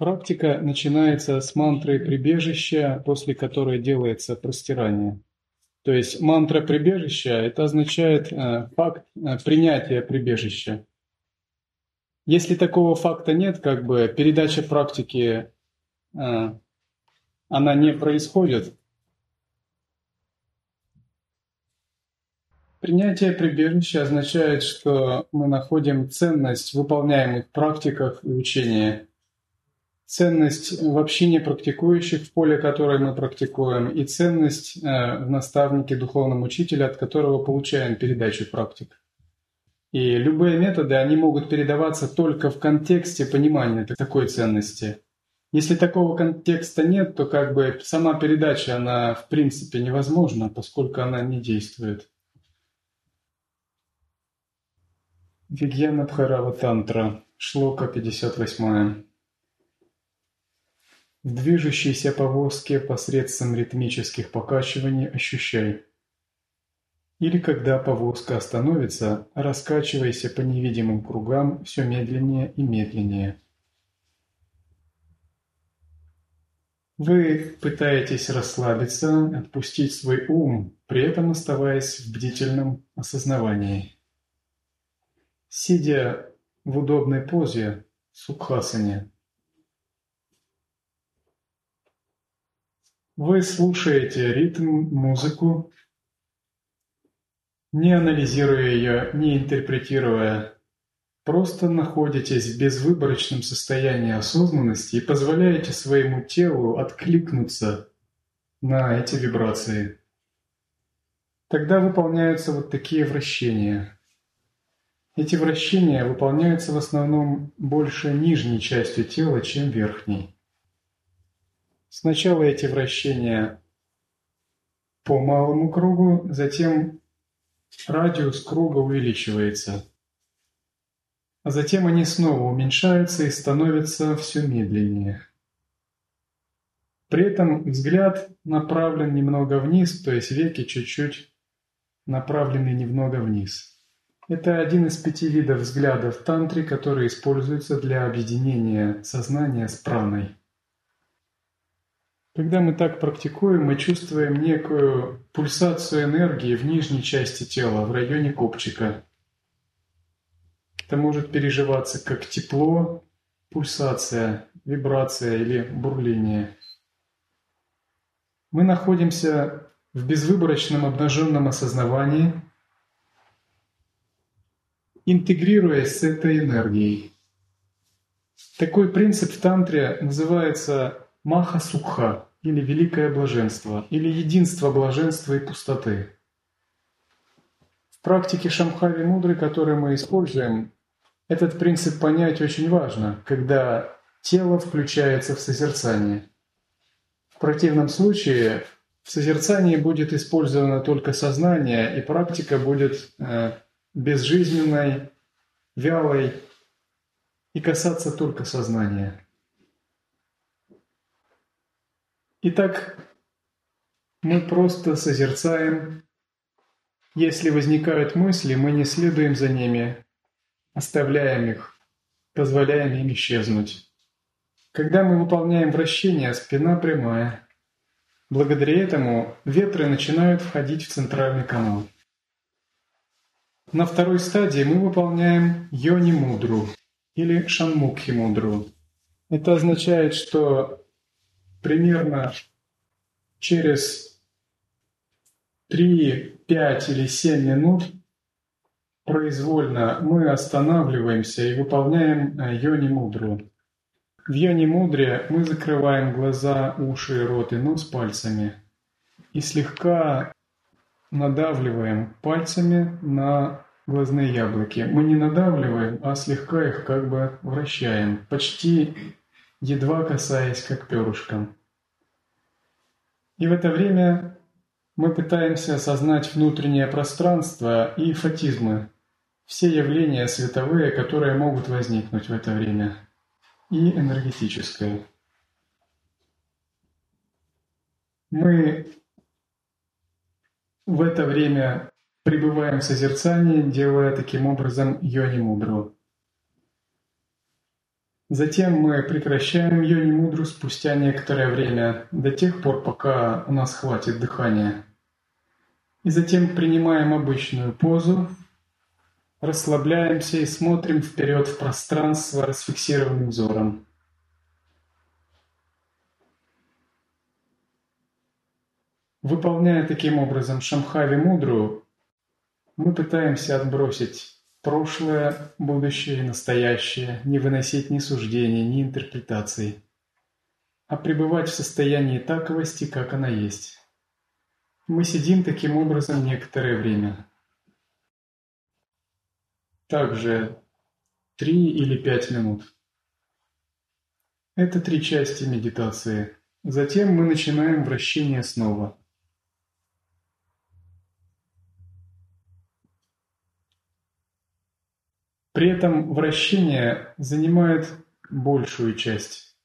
Практика начинается с мантры прибежища, после которой делается простирание. То есть мантра прибежища – это означает э, факт э, принятия прибежища. Если такого факта нет, как бы передача практики, э, она не происходит. Принятие прибежища означает, что мы находим ценность в выполняемых практиках и учении – ценность в общине практикующих, в поле которое мы практикуем, и ценность э, в наставнике, духовном учителе, от которого получаем передачу практик. И любые методы, они могут передаваться только в контексте понимания такой ценности. Если такого контекста нет, то как бы сама передача, она в принципе невозможна, поскольку она не действует. Вигьяна Бхарава Тантра, шлока 58. В движущейся повозке посредством ритмических покачиваний ощущай. Или когда повозка остановится, раскачивайся по невидимым кругам все медленнее и медленнее. Вы пытаетесь расслабиться, отпустить свой ум, при этом оставаясь в бдительном осознавании. Сидя в удобной позе, сукхасане, Вы слушаете ритм, музыку, не анализируя ее, не интерпретируя, просто находитесь в безвыборочном состоянии осознанности и позволяете своему телу откликнуться на эти вибрации. Тогда выполняются вот такие вращения. Эти вращения выполняются в основном больше нижней частью тела, чем верхней. Сначала эти вращения по малому кругу, затем радиус круга увеличивается. А затем они снова уменьшаются и становятся все медленнее. При этом взгляд направлен немного вниз, то есть веки чуть-чуть направлены немного вниз. Это один из пяти видов взглядов в тантре, которые используются для объединения сознания с праной. Когда мы так практикуем, мы чувствуем некую пульсацию энергии в нижней части тела, в районе копчика. Это может переживаться как тепло, пульсация, вибрация или бурление. Мы находимся в безвыборочном обнаженном осознавании, интегрируясь с этой энергией. Такой принцип в тантре называется Маха Сукха или Великое Блаженство, или Единство Блаженства и Пустоты. В практике Шамхави Мудры, которую мы используем, этот принцип понять очень важно, когда тело включается в созерцание. В противном случае в созерцании будет использовано только сознание, и практика будет э, безжизненной, вялой и касаться только сознания. Итак, мы просто созерцаем. Если возникают мысли, мы не следуем за ними, оставляем их, позволяем им исчезнуть. Когда мы выполняем вращение, спина прямая. Благодаря этому ветры начинают входить в центральный канал. На второй стадии мы выполняем йони-мудру или шанмукхи-мудру. Это означает, что примерно через 3, 5 или 7 минут произвольно мы останавливаемся и выполняем э, йони-мудру. В йони-мудре мы закрываем глаза, уши, рот и нос пальцами и слегка надавливаем пальцами на глазные яблоки. Мы не надавливаем, а слегка их как бы вращаем, почти едва касаясь как перышком. И в это время мы пытаемся осознать внутреннее пространство и фатизмы, все явления световые, которые могут возникнуть в это время, и энергетическое. Мы в это время пребываем в созерцании, делая таким образом йони мудру. Затем мы прекращаем йони-мудру спустя некоторое время, до тех пор, пока у нас хватит дыхания. И затем принимаем обычную позу, расслабляемся и смотрим вперед в пространство расфиксированным взором. Выполняя таким образом Шамхави Мудру, мы пытаемся отбросить прошлое, будущее и настоящее, не выносить ни суждений, ни интерпретаций, а пребывать в состоянии таковости, как она есть. Мы сидим таким образом некоторое время. Также три или пять минут. Это три части медитации. Затем мы начинаем вращение снова – При этом вращение занимает большую часть,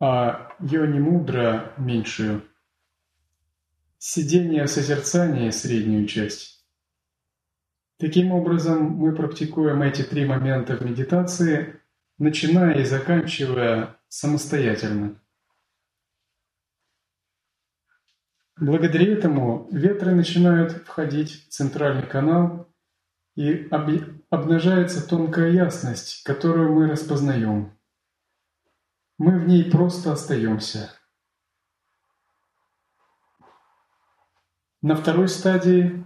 а йони-мудра – меньшую. Сидение в созерцании – среднюю часть. Таким образом, мы практикуем эти три момента в медитации, начиная и заканчивая самостоятельно. Благодаря этому ветры начинают входить в центральный канал и обнажается тонкая ясность, которую мы распознаем. Мы в ней просто остаемся. На второй стадии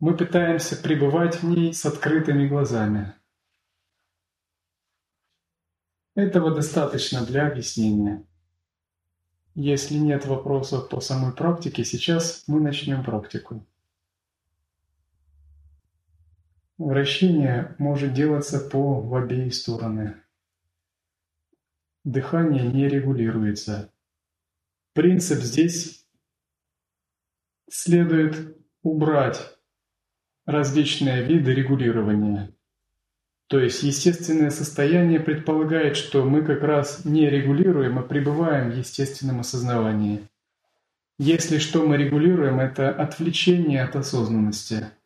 мы пытаемся пребывать в ней с открытыми глазами. Этого достаточно для объяснения. Если нет вопросов по самой практике, сейчас мы начнем практику. Вращение может делаться по в обеи стороны. Дыхание не регулируется. Принцип здесь следует убрать различные виды регулирования. То есть естественное состояние предполагает, что мы как раз не регулируем, а пребываем в естественном осознавании. Если что мы регулируем, это отвлечение от осознанности –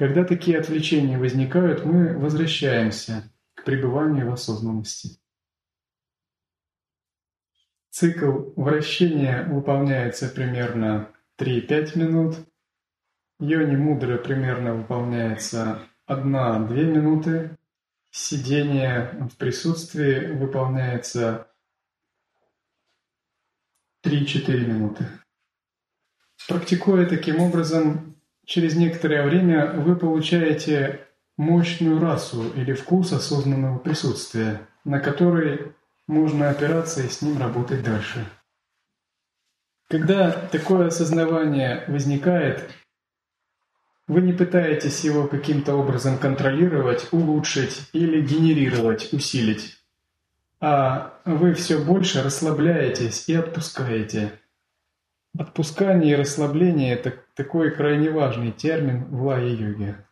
когда такие отвлечения возникают, мы возвращаемся к пребыванию в осознанности. Цикл вращения выполняется примерно 3-5 минут. Йони мудра примерно выполняется 1-2 минуты. Сидение в присутствии выполняется 3-4 минуты. Практикуя таким образом через некоторое время вы получаете мощную расу или вкус осознанного присутствия, на который можно опираться и с ним работать дальше. Когда такое осознавание возникает, вы не пытаетесь его каким-то образом контролировать, улучшить или генерировать, усилить, а вы все больше расслабляетесь и отпускаете – Отпускание и расслабление – это такой крайне важный термин в лая-йоге.